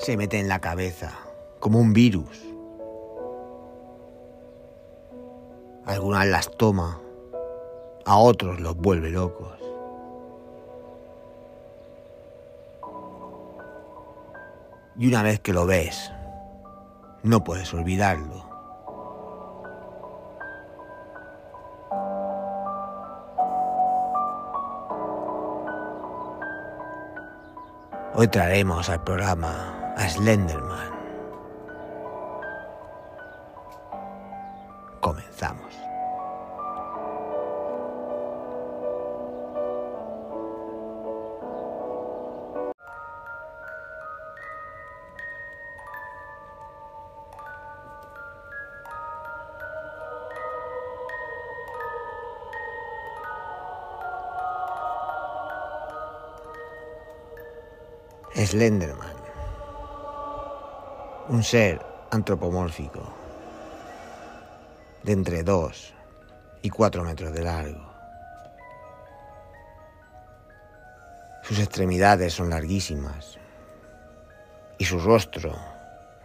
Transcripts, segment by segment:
se mete en la cabeza como un virus. Algunas las toma, a otros los vuelve locos. Y una vez que lo ves, no puedes olvidarlo. Hoy traeremos al programa a Slenderman. Comenzamos. Slenderman. Un ser antropomórfico de entre 2 y 4 metros de largo. Sus extremidades son larguísimas y su rostro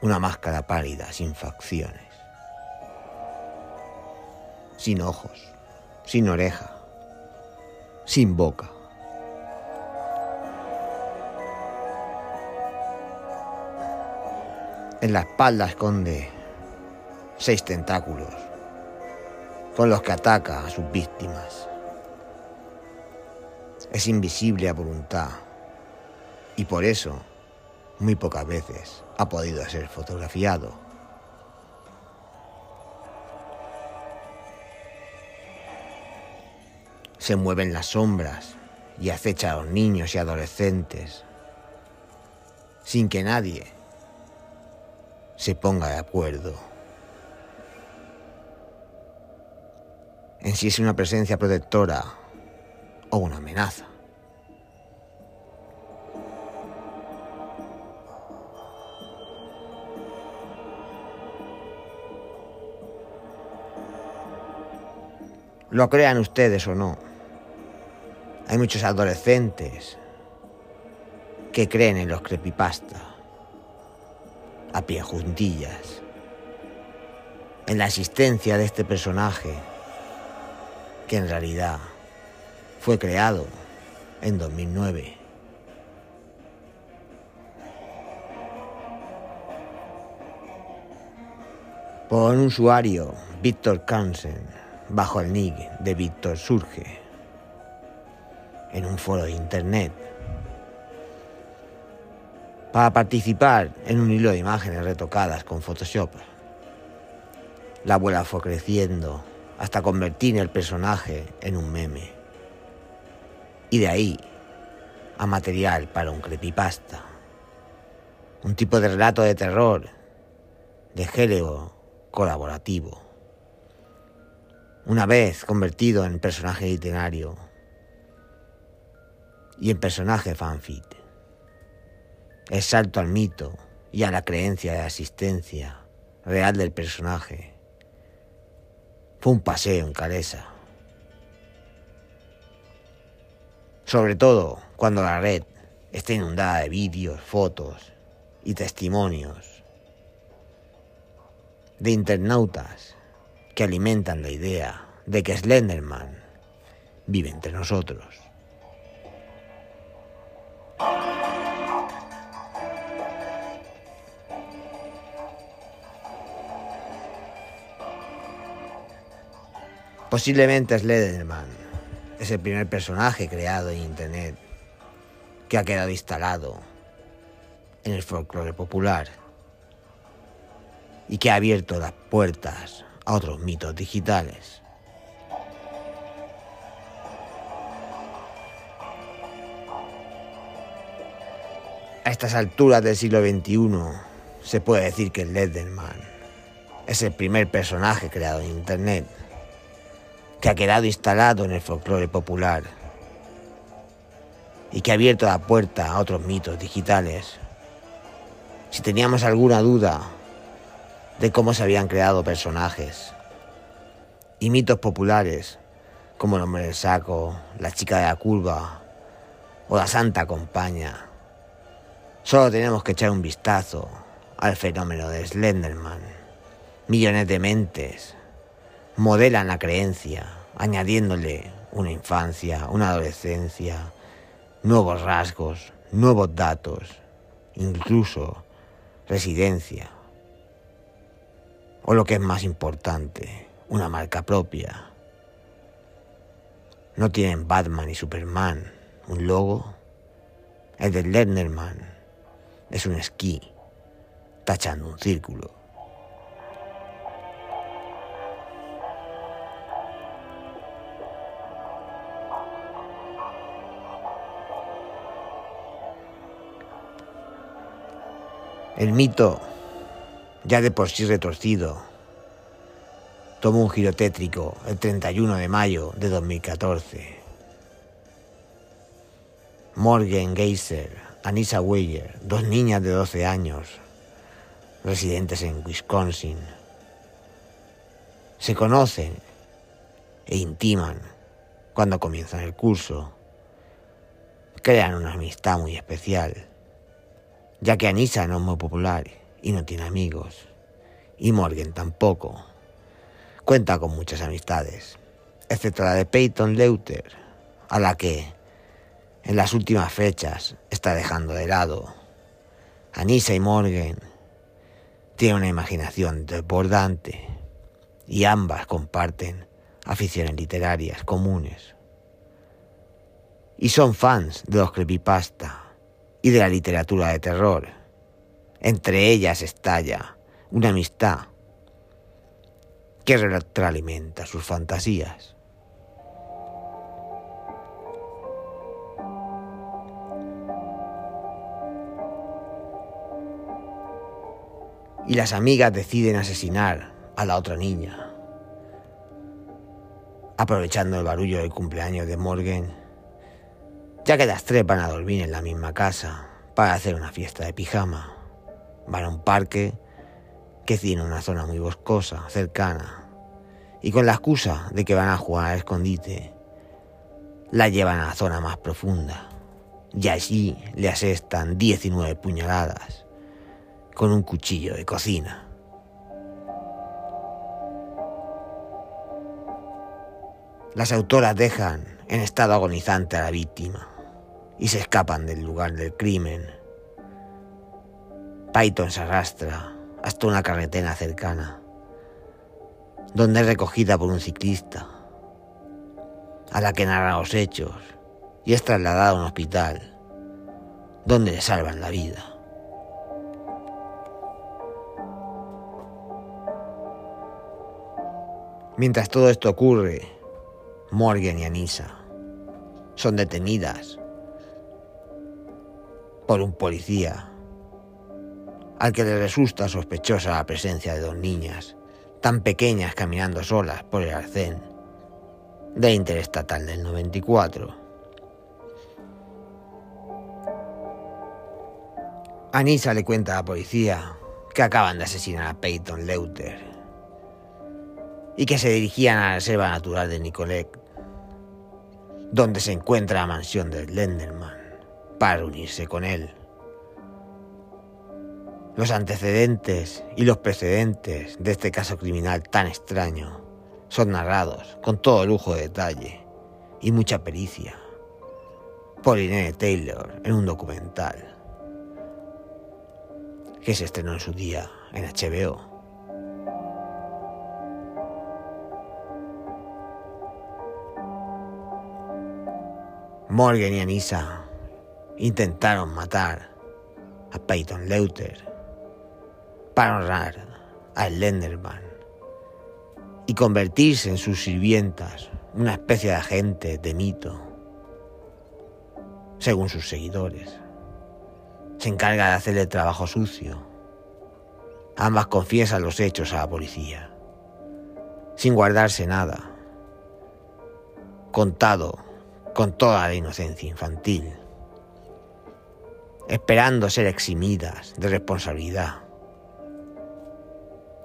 una máscara pálida sin facciones, sin ojos, sin oreja, sin boca. En la espalda esconde seis tentáculos con los que ataca a sus víctimas. Es invisible a voluntad y por eso muy pocas veces ha podido ser fotografiado. Se mueve en las sombras y acecha a los niños y adolescentes sin que nadie se ponga de acuerdo en si es una presencia protectora o una amenaza. Lo crean ustedes o no, hay muchos adolescentes que creen en los creepypasta a pie juntillas, en la existencia de este personaje que en realidad fue creado en 2009. Por un usuario, Víctor Kansen, bajo el nick de Víctor Surge, en un foro de internet para participar en un hilo de imágenes retocadas con Photoshop. La abuela fue creciendo hasta convertir el personaje en un meme. Y de ahí a material para un creepypasta. Un tipo de relato de terror, de género colaborativo. Una vez convertido en personaje literario y en personaje fanfic el salto al mito y a la creencia de asistencia real del personaje. Fue un paseo en Calesa. Sobre todo cuando la red está inundada de vídeos, fotos y testimonios de internautas que alimentan la idea de que Slenderman vive entre nosotros. Posiblemente Slenderman es el primer personaje creado en Internet que ha quedado instalado en el folclore popular y que ha abierto las puertas a otros mitos digitales. A estas alturas del siglo XXI se puede decir que Slenderman es el primer personaje creado en Internet que ha quedado instalado en el folclore popular y que ha abierto la puerta a otros mitos digitales. Si teníamos alguna duda de cómo se habían creado personajes y mitos populares como el hombre del saco, la chica de la curva o la santa compañía, Solo tenemos que echar un vistazo al fenómeno de Slenderman. Millones de mentes modelan la creencia, añadiéndole una infancia, una adolescencia, nuevos rasgos, nuevos datos, incluso residencia. O lo que es más importante, una marca propia. No tienen Batman y Superman un logo. El de Lenderman es un esquí tachando un círculo. El mito, ya de por sí retorcido, tomó un giro tétrico el 31 de mayo de 2014. Morgan Geyser, Anissa Weyer, dos niñas de 12 años, residentes en Wisconsin, se conocen e intiman cuando comienzan el curso. Crean una amistad muy especial ya que Anissa no es muy popular y no tiene amigos, y Morgan tampoco. Cuenta con muchas amistades, excepto la de Peyton Leuter, a la que en las últimas fechas está dejando de lado. Anissa y Morgan tienen una imaginación desbordante y ambas comparten aficiones literarias comunes. Y son fans de los creepypasta y de la literatura de terror. Entre ellas estalla una amistad que retroalimenta sus fantasías. Y las amigas deciden asesinar a la otra niña. Aprovechando el barullo del cumpleaños de Morgan, ya que las tres van a dormir en la misma casa para hacer una fiesta de pijama. Van a un parque que tiene una zona muy boscosa, cercana, y con la excusa de que van a jugar al escondite, la llevan a la zona más profunda, y allí le asestan 19 puñaladas con un cuchillo de cocina. Las autoras dejan en estado agonizante a la víctima y se escapan del lugar del crimen. Python se arrastra hasta una carretera cercana, donde es recogida por un ciclista, a la que narra los hechos y es trasladada a un hospital, donde le salvan la vida. Mientras todo esto ocurre, Morgan y Anissa son detenidas por un policía, al que le resulta sospechosa la presencia de dos niñas, tan pequeñas caminando solas por el arcén de Interestatal del 94. Anisa le cuenta a la policía que acaban de asesinar a Peyton Leuter y que se dirigían a la reserva natural de Nicolet, donde se encuentra la mansión de Lenderman para unirse con él. Los antecedentes y los precedentes de este caso criminal tan extraño son narrados con todo lujo de detalle y mucha pericia por Irene Taylor en un documental que se estrenó en su día en HBO. Morgan y Anissa intentaron matar a Peyton Leuter para honrar a Lenderman y convertirse en sus sirvientas, una especie de agente de mito, según sus seguidores. Se encarga de hacer el trabajo sucio. Ambas confiesan los hechos a la policía, sin guardarse nada, contado con toda la inocencia infantil esperando ser eximidas de responsabilidad.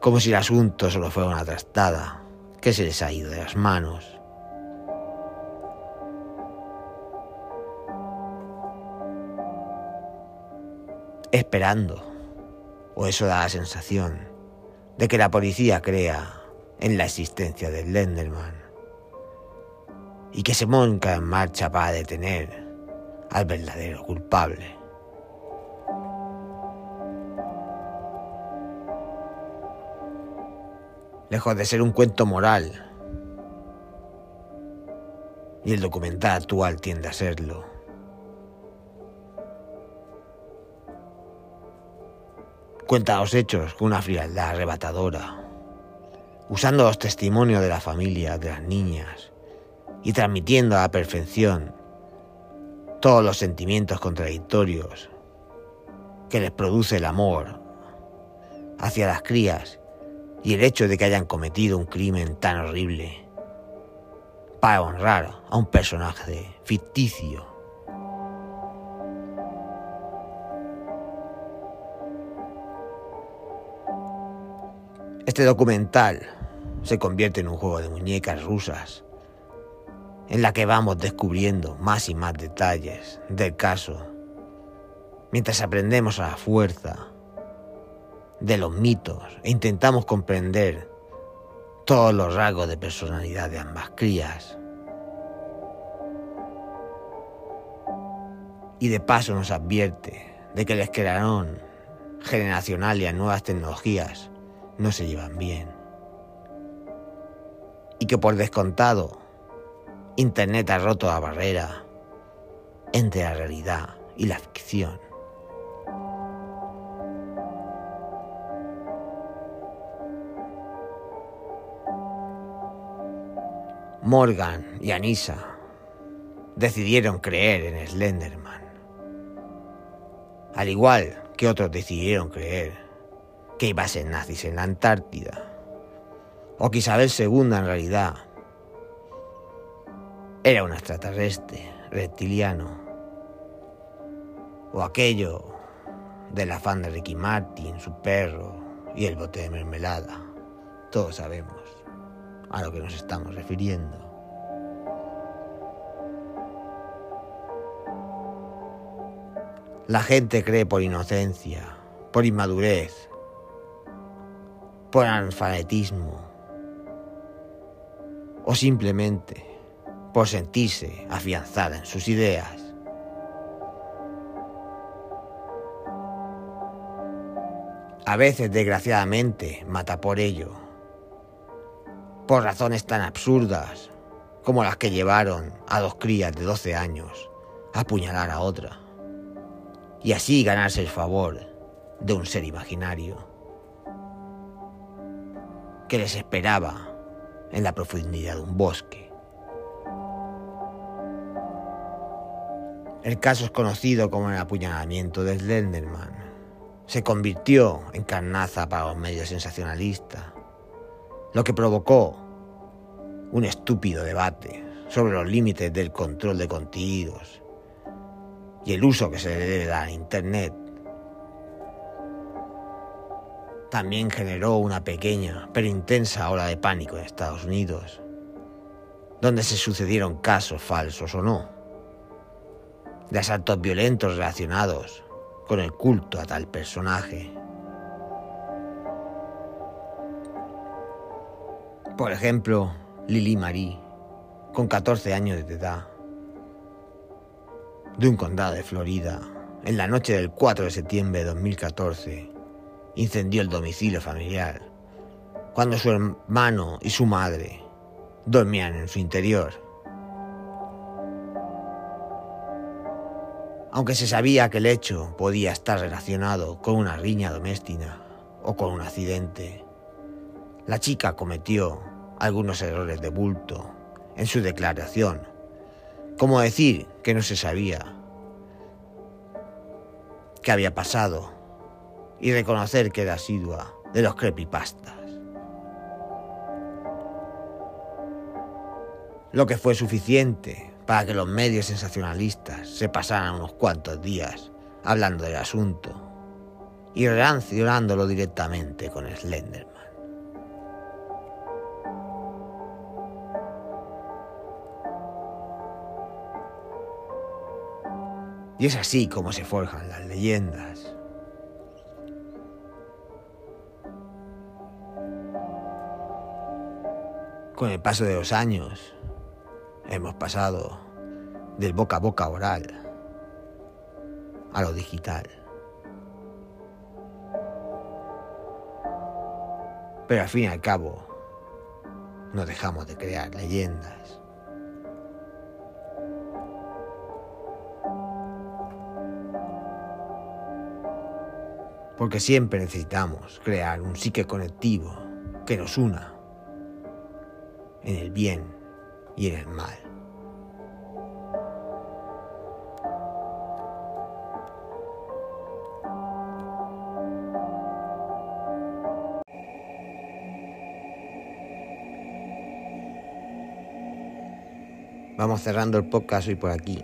Como si el asunto solo fuera una trastada que se les ha ido de las manos. esperando, o eso da la sensación, de que la policía crea en la existencia del Lenderman y que se monca en marcha para detener al verdadero culpable. Lejos de ser un cuento moral, y el documental actual tiende a serlo. Cuenta los hechos con una frialdad arrebatadora, usando los testimonios de la familia, de las niñas, y transmitiendo a la perfección todos los sentimientos contradictorios que les produce el amor hacia las crías y el hecho de que hayan cometido un crimen tan horrible para honrar a un personaje ficticio. Este documental se convierte en un juego de muñecas rusas en la que vamos descubriendo más y más detalles del caso, mientras aprendemos a la fuerza de los mitos e intentamos comprender todos los rasgos de personalidad de ambas crías. Y de paso nos advierte de que el esquelarón generacional y las nuevas tecnologías no se llevan bien. Y que por descontado, Internet ha roto la barrera entre la realidad y la ficción. Morgan y Anissa decidieron creer en Slenderman. Al igual que otros decidieron creer que iba a ser nazis en la Antártida. O que Isabel II en realidad era un extraterrestre reptiliano. O aquello del afán de Ricky Martin, su perro y el bote de mermelada. Todos sabemos a lo que nos estamos refiriendo. La gente cree por inocencia, por inmadurez, por analfabetismo o simplemente por sentirse afianzada en sus ideas. A veces, desgraciadamente, mata por ello por razones tan absurdas como las que llevaron a dos crías de 12 años a apuñalar a otra, y así ganarse el favor de un ser imaginario que les esperaba en la profundidad de un bosque. El caso es conocido como el apuñalamiento de Slenderman. Se convirtió en carnaza para los medios sensacionalistas lo que provocó un estúpido debate sobre los límites del control de contenidos y el uso que se le debe a Internet. También generó una pequeña pero intensa ola de pánico en Estados Unidos, donde se sucedieron casos falsos o no, de asaltos violentos relacionados con el culto a tal personaje. Por ejemplo, Lily Marie, con 14 años de edad, de un condado de Florida, en la noche del 4 de septiembre de 2014, incendió el domicilio familiar cuando su hermano y su madre dormían en su interior. Aunque se sabía que el hecho podía estar relacionado con una riña doméstica o con un accidente, la chica cometió algunos errores de bulto en su declaración, como decir que no se sabía qué había pasado y reconocer que era asidua de los creepypastas. Lo que fue suficiente para que los medios sensacionalistas se pasaran unos cuantos días hablando del asunto y relacionándolo directamente con Slenderman. Y es así como se forjan las leyendas. Con el paso de los años, hemos pasado del boca a boca oral a lo digital. Pero al fin y al cabo, no dejamos de crear leyendas. Porque siempre necesitamos crear un psique conectivo que nos una en el bien y en el mal. Vamos cerrando el podcast hoy por aquí.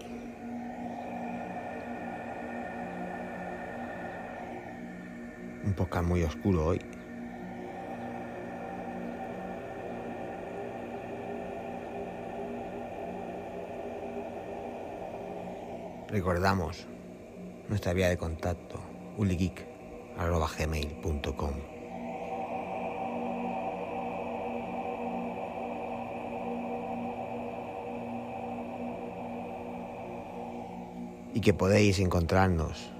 Muy oscuro hoy. Recordamos nuestra vía de contacto, uligeek.gmail.com y que podéis encontrarnos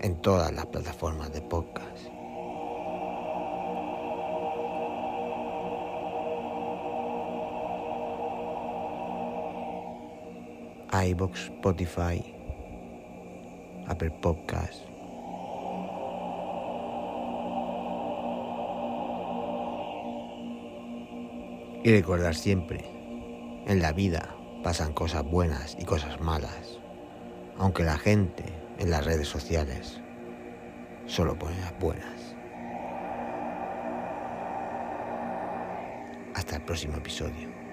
en todas las plataformas de podcast. iBox, Spotify, Apple Podcast. Y recordar siempre, en la vida pasan cosas buenas y cosas malas aunque la gente en las redes sociales solo pone las buenas. Hasta el próximo episodio.